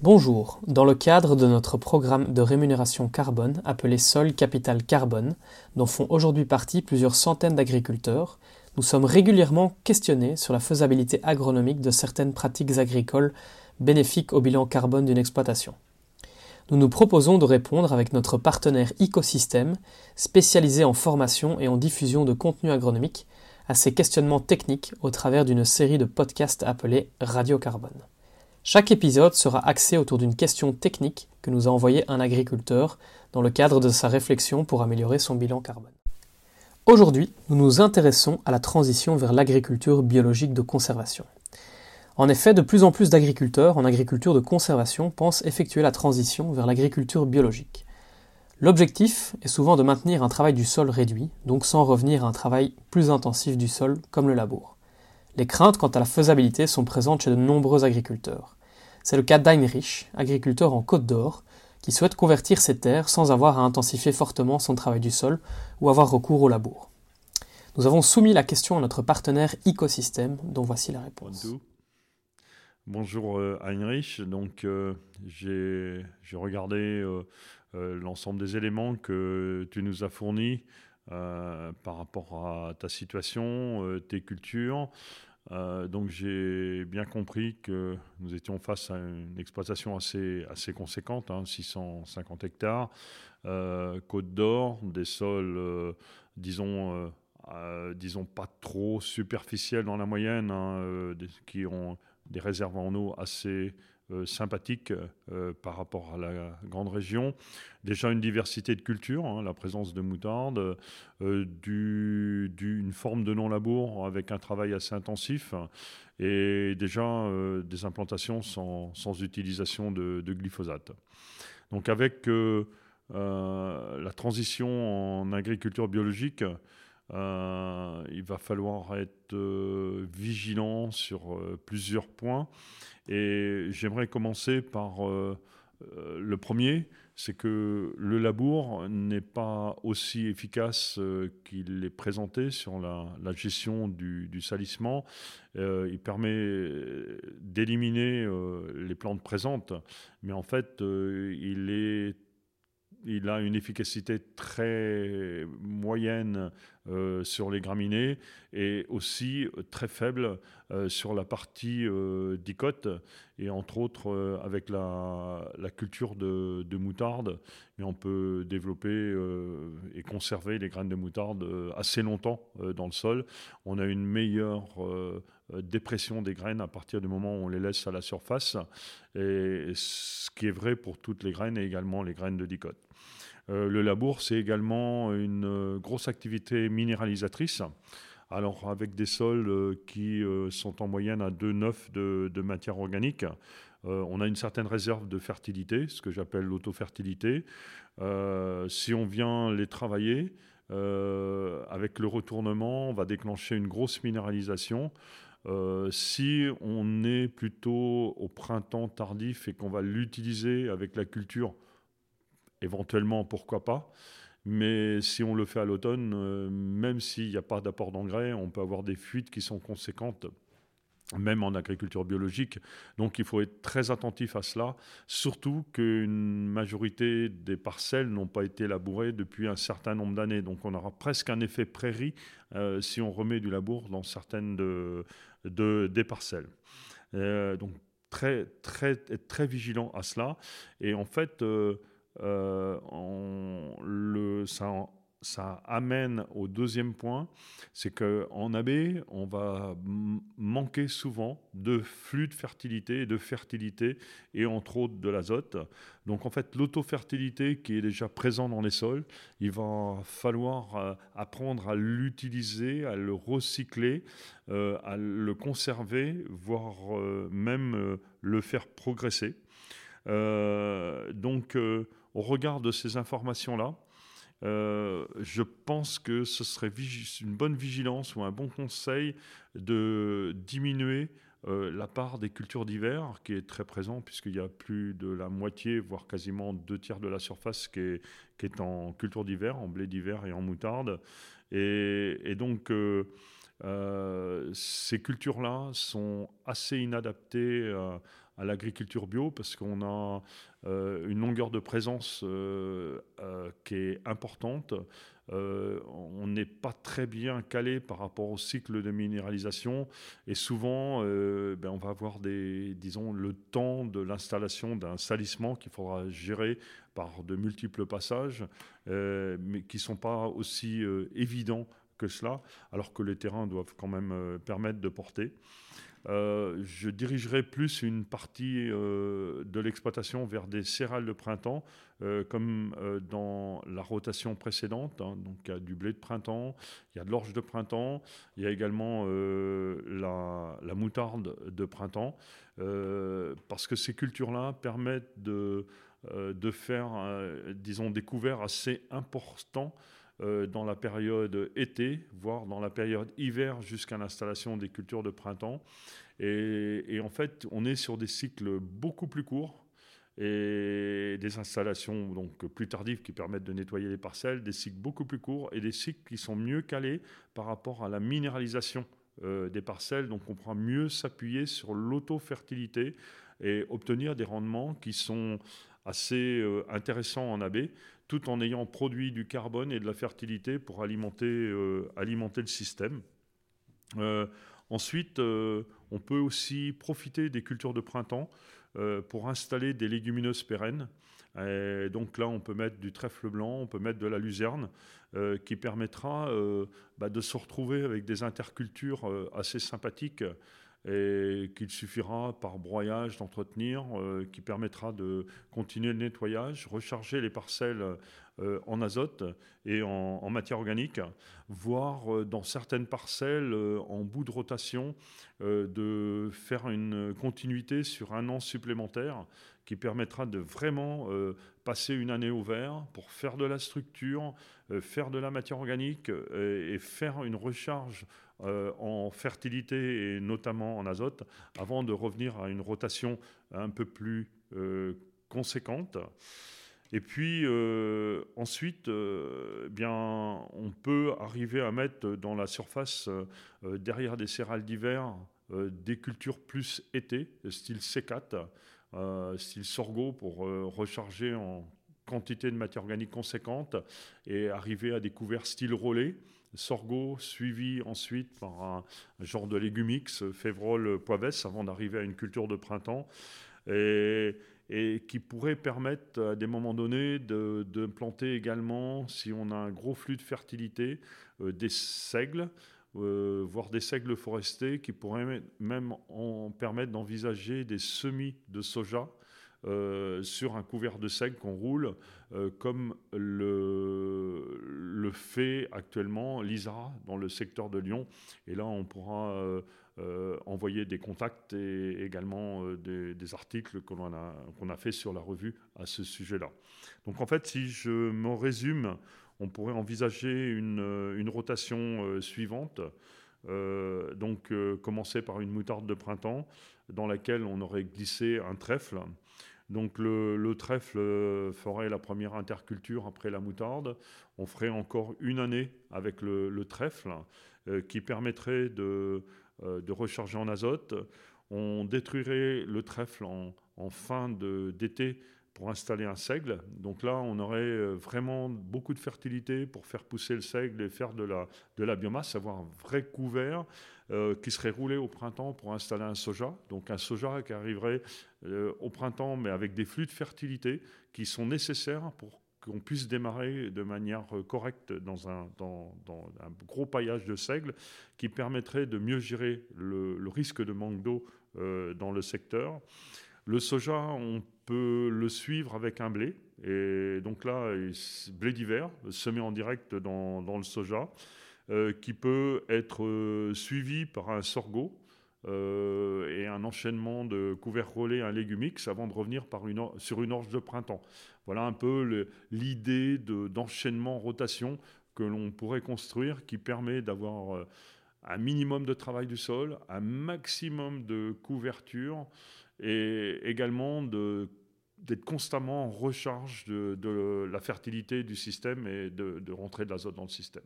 Bonjour, dans le cadre de notre programme de rémunération carbone appelé Sol Capital Carbone, dont font aujourd'hui partie plusieurs centaines d'agriculteurs, nous sommes régulièrement questionnés sur la faisabilité agronomique de certaines pratiques agricoles bénéfiques au bilan carbone d'une exploitation. Nous nous proposons de répondre avec notre partenaire Ecosystème, spécialisé en formation et en diffusion de contenu agronomique, à ces questionnements techniques au travers d'une série de podcasts appelés Radio Carbone. Chaque épisode sera axé autour d'une question technique que nous a envoyé un agriculteur dans le cadre de sa réflexion pour améliorer son bilan carbone. Aujourd'hui, nous nous intéressons à la transition vers l'agriculture biologique de conservation. En effet, de plus en plus d'agriculteurs en agriculture de conservation pensent effectuer la transition vers l'agriculture biologique. L'objectif est souvent de maintenir un travail du sol réduit, donc sans revenir à un travail plus intensif du sol comme le labour. Les craintes quant à la faisabilité sont présentes chez de nombreux agriculteurs. C'est le cas d'Heinrich, agriculteur en Côte d'Or, qui souhaite convertir ses terres sans avoir à intensifier fortement son travail du sol ou avoir recours au labour. Nous avons soumis la question à notre partenaire Ecosystème, dont voici la réponse. Bonjour euh, Heinrich, donc euh, j'ai regardé euh, l'ensemble des éléments que tu nous as fournis par rapport à ta situation, tes cultures. Euh, donc j'ai bien compris que nous étions face à une exploitation assez, assez conséquente, 650 hein, hectares, euh, Côte d'Or, des sols, euh, disons, disons pas trop superficiels dans la moyenne, hein, qui ont des réserves en eau assez euh, sympathique euh, par rapport à la grande région. Déjà une diversité de cultures, hein, la présence de moutarde, euh, une forme de non-labour avec un travail assez intensif et déjà des implantations sans utilisation de, glyphosate. Donc avec la transition en agriculture biologique, il va falloir être vigilant sur plusieurs points. Et j'aimerais commencer par euh, euh, le premier, c'est que le labour n'est pas aussi efficace euh, qu'il est présenté sur la, gestion du, salissement. il permet d'éliminer les plantes présentes, mais en fait, il a une efficacité très moyenne euh, sur les graminées et aussi euh, très faible euh, sur la partie dicote et entre autres avec la, culture de, moutarde. Mais on peut développer et conserver les graines de moutarde assez longtemps dans le sol. On a une meilleure dépression des graines à partir du moment où on les laisse à la surface, et ce qui est vrai pour toutes les graines et également les graines de dicote. Euh, le labour, c'est également une euh, grosse activité minéralisatrice. Alors avec des sols euh, qui sont en moyenne à 2,9 de, de matière organique, on a une certaine réserve de fertilité, ce que j'appelle l'autofertilité. si on vient les travailler, avec le retournement, on va déclencher une grosse minéralisation. si on est plutôt au printemps tardif et qu'on va l'utiliser avec la culture éventuellement, pourquoi pas. Mais si on le fait à l'automne, euh, même s'il n'y a pas d'apport d'engrais, on peut avoir des fuites qui sont conséquentes même en agriculture biologique. Donc il faut être très attentif à cela, surtout qu'une majorité des parcelles n'ont pas été labourées depuis un certain nombre d'années. Donc on aura presque un effet prairie euh, si on remet du labour dans certaines de, des parcelles. Euh, donc être très vigilant à cela. Et en fait, euh, le, ça, ça, amène au deuxième point, c'est qu'en AB, on va manquer souvent de flux de fertilité et de fertilité, et entre autres de l'azote. Donc en fait, l'autofertilité qui est déjà présent dans les sols, il va falloir euh, apprendre à l'utiliser, à le recycler, euh, à le conserver, voire même le faire progresser. donc au regard de ces informations-là, euh, je pense que ce serait une bonne vigilance ou un bon conseil de diminuer euh, la part des cultures d'hiver qui est très présent puisqu'il y a plus de la moitié, voire quasiment deux tiers de la surface qui est, qui est en culture d'hiver, en blé d'hiver et en moutarde. Et, donc euh, ces cultures-là sont assez inadaptées à l'agriculture bio parce qu'on a une longueur de présence qui est importante. on n'est pas très bien calé par rapport au cycle de minéralisation et souvent ben, on va avoir disons, le temps de l'installation d'un salissement qu'il faudra gérer par de multiples passages, mais qui ne sont pas aussi évidents que cela, alors que les terrains doivent quand même euh, permettre de porter. Euh, je dirigerai plus une partie euh, de l'exploitation vers des céréales de printemps, comme dans la rotation précédente. Hein. donc il y a du blé de printemps, il y a de l'orge de printemps, il y a également la, la, moutarde de printemps, parce que ces cultures-là permettent de, de faire, disons, des couverts assez importants euh, dans la période été, voire dans la période hiver jusqu'à l'installation des cultures de printemps. Et, en fait, on est sur des cycles beaucoup plus courts et des installations donc plus tardives qui permettent de nettoyer les parcelles, des cycles beaucoup plus courts et des cycles qui sont mieux calés par rapport à la minéralisation euh, des parcelles. Donc on pourra mieux s'appuyer sur l'auto-fertilité et obtenir des rendements qui sont assez euh, intéressants en AB tout en ayant produit du carbone et de la fertilité pour alimenter, euh, alimenter le système. Euh, ensuite, on peut aussi profiter des cultures de printemps pour installer des légumineuses pérennes. donc là, on peut mettre du trèfle blanc, on peut mettre de la luzerne, qui permettra bah, de se retrouver avec des intercultures assez sympathiques et qu'il suffira par broyage d'entretenir, euh, qui permettra de continuer le nettoyage, recharger les parcelles euh, en azote et en, matière organique, voire euh, dans certaines parcelles en bout de rotation de faire une continuité sur un an supplémentaire qui permettra de vraiment passer une année au vert pour faire de la structure, faire de la matière organique et faire une recharge euh, en fertilité et notamment en azote, avant de revenir à une rotation un peu plus euh, conséquente. Et puis euh, ensuite, bien, on peut arriver à mettre dans la surface, derrière des céréales d'hiver, des cultures plus été, style C4, style sorgho, pour recharger en quantité de matière organique conséquente et arriver à des couverts style relais. Sorgho, suivi ensuite par un, genre de légumix, févrole, poivès, avant d'arriver à une culture de printemps, qui pourrait permettre à des moments donnés de, planter également, si on a un gros flux de fertilité, euh, des seigles, euh, voire des seigles forestiers, qui pourraient même en permettre d'envisager des semis de soja euh, sur un couvert de seigle qu'on roule, euh, comme le, fait actuellement l'ISRA dans le secteur de Lyon. Et là, on pourra euh, envoyer des contacts et également des, articles qu'on a, qu'on a fait sur la revue à ce sujet-là. Donc en fait, si je me résume, on pourrait envisager une, une rotation suivante. donc commencer par une moutarde de printemps dans laquelle on aurait glissé un trèfle donc le, trèfle euh, ferait la première interculture après la moutarde. On ferait encore une année avec le, trèfle euh, qui permettrait de, euh, de, recharger en azote. On détruirait le trèfle en, fin d'été pour installer un seigle. Donc là, on aurait vraiment beaucoup de fertilité pour faire pousser le seigle et faire de la, de la biomasse, avoir un vrai couvert euh, qui serait roulé au printemps pour installer un soja. Donc un soja qui arriverait euh, au printemps, mais avec des flux de fertilité qui sont nécessaires pour qu'on puisse démarrer de manière euh, correcte dans un, gros paillage de seigle qui permettrait de mieux gérer le, risque de manque d'eau dans le secteur. Le soja, on peut le suivre avec un blé. Et donc là, blé d'hiver, semé en direct dans, le soja. Euh, qui peut être euh, suivi par un sorgho euh, et un enchaînement de couverts relais, un légumix, avant de revenir sur une orge de printemps. Voilà un peu l'idée d'enchaînement rotation que l'on pourrait construire qui permet d'avoir un minimum de travail du sol, un maximum de couverture et également d'être constamment en recharge de, la fertilité du système et de, de rentrer de l'azote dans le système.